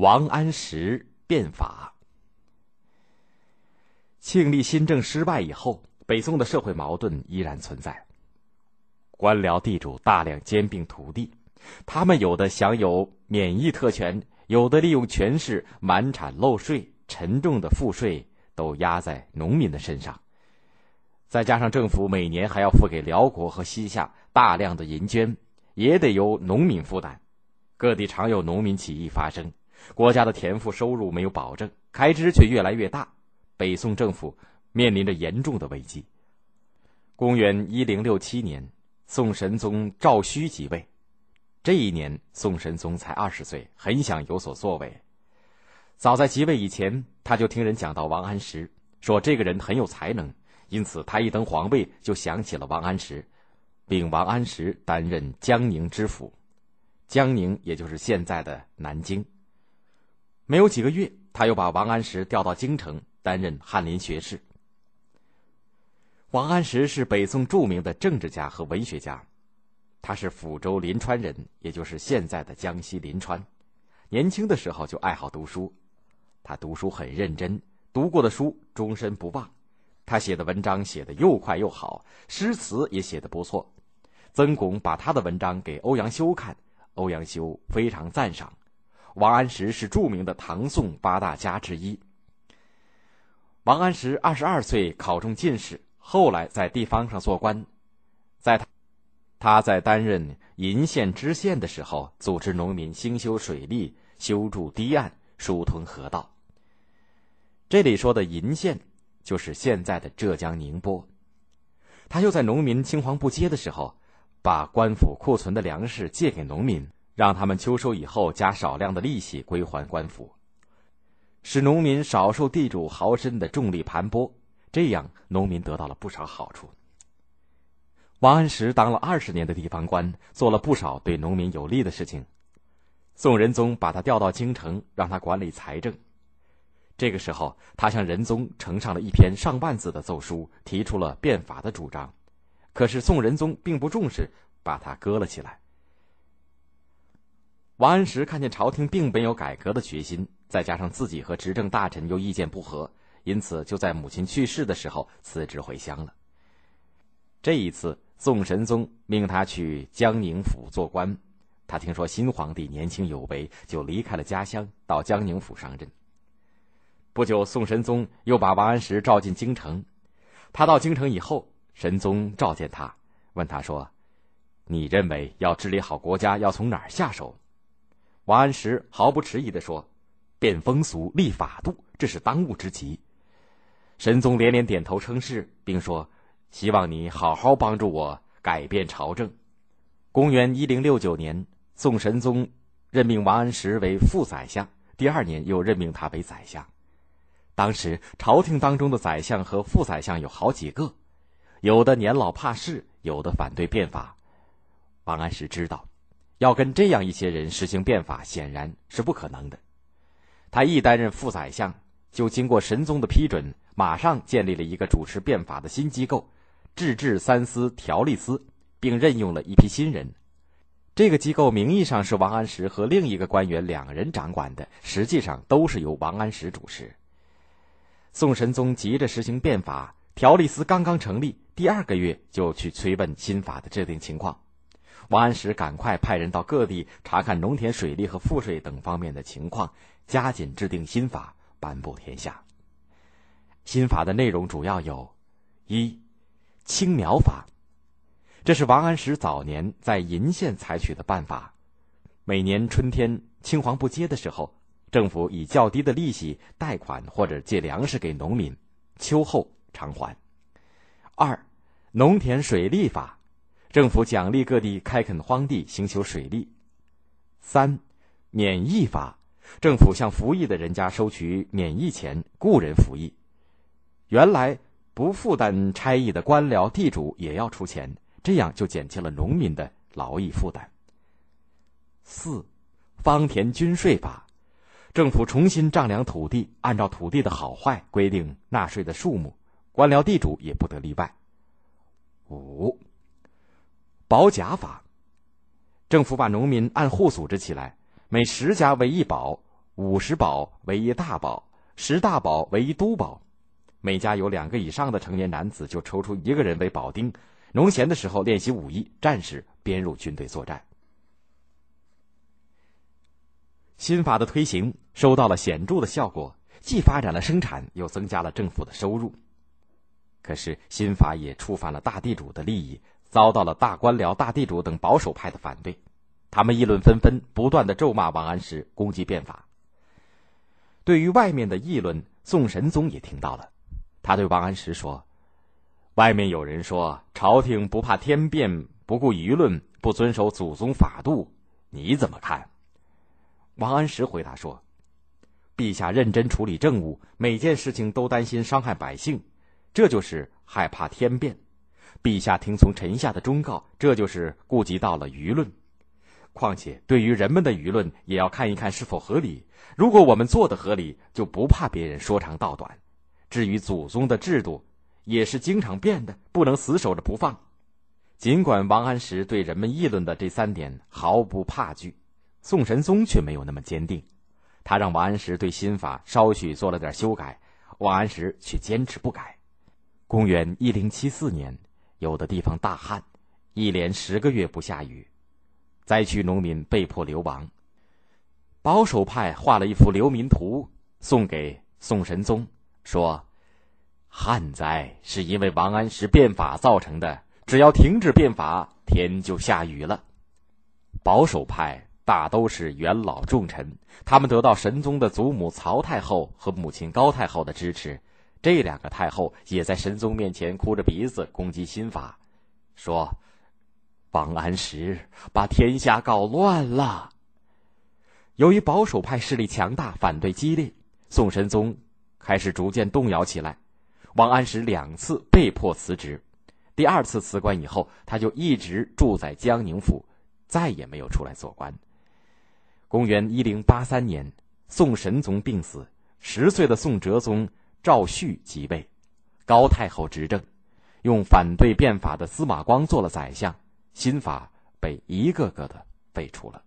王安石变法。庆历新政失败以后，北宋的社会矛盾依然存在。官僚地主大量兼并土地，他们有的享有免疫特权，有的利用权势满产漏税，沉重的赋税都压在农民的身上。再加上政府每年还要付给辽国和西夏大量的银绢，也得由农民负担。各地常有农民起义发生。国家的田赋收入没有保证，开支却越来越大，北宋政府面临着严重的危机。公元一零六七年，宋神宗赵顼即位。这一年，宋神宗才二十岁，很想有所作为。早在即位以前，他就听人讲到王安石，说这个人很有才能，因此他一登皇位就想起了王安石，并王安石担任江宁知府。江宁也就是现在的南京。没有几个月，他又把王安石调到京城担任翰林学士。王安石是北宋著名的政治家和文学家，他是抚州临川人，也就是现在的江西临川。年轻的时候就爱好读书，他读书很认真，读过的书终身不忘。他写的文章写得又快又好，诗词也写得不错。曾巩把他的文章给欧阳修看，欧阳修非常赞赏。王安石是著名的唐宋八大家之一。王安石二十二岁考中进士，后来在地方上做官。在他他在担任鄞县知县的时候，组织农民兴修水利、修筑堤岸、疏通河道。这里说的鄞县，就是现在的浙江宁波。他又在农民青黄不接的时候，把官府库存的粮食借给农民。让他们秋收以后加少量的利息归还官府，使农民少受地主豪绅的重力盘剥，这样农民得到了不少好处。王安石当了二十年的地方官，做了不少对农民有利的事情。宋仁宗把他调到京城，让他管理财政。这个时候，他向仁宗呈上了一篇上万字的奏书，提出了变法的主张。可是宋仁宗并不重视，把他搁了起来。王安石看见朝廷并没有改革的决心，再加上自己和执政大臣又意见不合，因此就在母亲去世的时候辞职回乡了。这一次，宋神宗命他去江宁府做官，他听说新皇帝年轻有为，就离开了家乡，到江宁府上任。不久，宋神宗又把王安石召进京城。他到京城以后，神宗召见他，问他说：“你认为要治理好国家，要从哪儿下手？”王安石毫不迟疑地说：“变风俗，立法度，这是当务之急。”神宗连连点头称是，并说：“希望你好好帮助我改变朝政。”公元一零六九年，宋神宗任命王安石为副宰相，第二年又任命他为宰相。当时朝廷当中的宰相和副宰相有好几个，有的年老怕事，有的反对变法。王安石知道。要跟这样一些人实行变法，显然是不可能的。他一担任副宰相，就经过神宗的批准，马上建立了一个主持变法的新机构——制治三司条例司，并任用了一批新人。这个机构名义上是王安石和另一个官员两人掌管的，实际上都是由王安石主持。宋神宗急着实行变法，条例司刚刚成立，第二个月就去催问新法的制定情况。王安石赶快派人到各地查看农田水利和赋税等方面的情况，加紧制定新法，颁布天下。新法的内容主要有：一、青苗法，这是王安石早年在鄞县采取的办法。每年春天青黄不接的时候，政府以较低的利息贷款或者借粮食给农民，秋后偿还。二、农田水利法。政府奖励各地开垦荒地，寻求水利。三，免役法，政府向服役的人家收取免役钱，雇人服役。原来不负担差役的官僚地主也要出钱，这样就减轻了农民的劳役负担。四，方田均税法，政府重新丈量土地，按照土地的好坏规定纳税的数目，官僚地主也不得例外。五。保甲法，政府把农民按户组织起来，每十家为一保，五十保为一大保，十大保为一都保。每家有两个以上的成年男子，就抽出一个人为保丁。农闲的时候练习武艺，战时编入军队作战。新法的推行收到了显著的效果，既发展了生产，又增加了政府的收入。可是新法也触犯了大地主的利益，遭到了大官僚、大地主等保守派的反对。他们议论纷纷，不断的咒骂王安石，攻击变法。对于外面的议论，宋神宗也听到了。他对王安石说：“外面有人说朝廷不怕天变，不顾舆论，不遵守祖宗法度，你怎么看？”王安石回答说：“陛下认真处理政务，每件事情都担心伤害百姓，这就是害怕天变；陛下听从臣下的忠告，这就是顾及到了舆论。况且对于人们的舆论，也要看一看是否合理。如果我们做的合理，就不怕别人说长道短。至于祖宗的制度，也是经常变的，不能死守着不放。尽管王安石对人们议论的这三点毫不怕惧。”宋神宗却没有那么坚定，他让王安石对新法稍许做了点修改，王安石却坚持不改。公元一零七四年，有的地方大旱，一连十个月不下雨，灾区农民被迫流亡。保守派画了一幅流民图送给宋神宗，说：“旱灾是因为王安石变法造成的，只要停止变法，天就下雨了。”保守派。大都是元老重臣，他们得到神宗的祖母曹太后和母亲高太后的支持，这两个太后也在神宗面前哭着鼻子攻击新法，说：“王安石把天下搞乱了。”由于保守派势力强大，反对激烈，宋神宗开始逐渐动摇起来。王安石两次被迫辞职，第二次辞官以后，他就一直住在江宁府，再也没有出来做官。公元一零八三年，宋神宗病死，十岁的宋哲宗赵煦即位，高太后执政，用反对变法的司马光做了宰相，新法被一个个的废除了。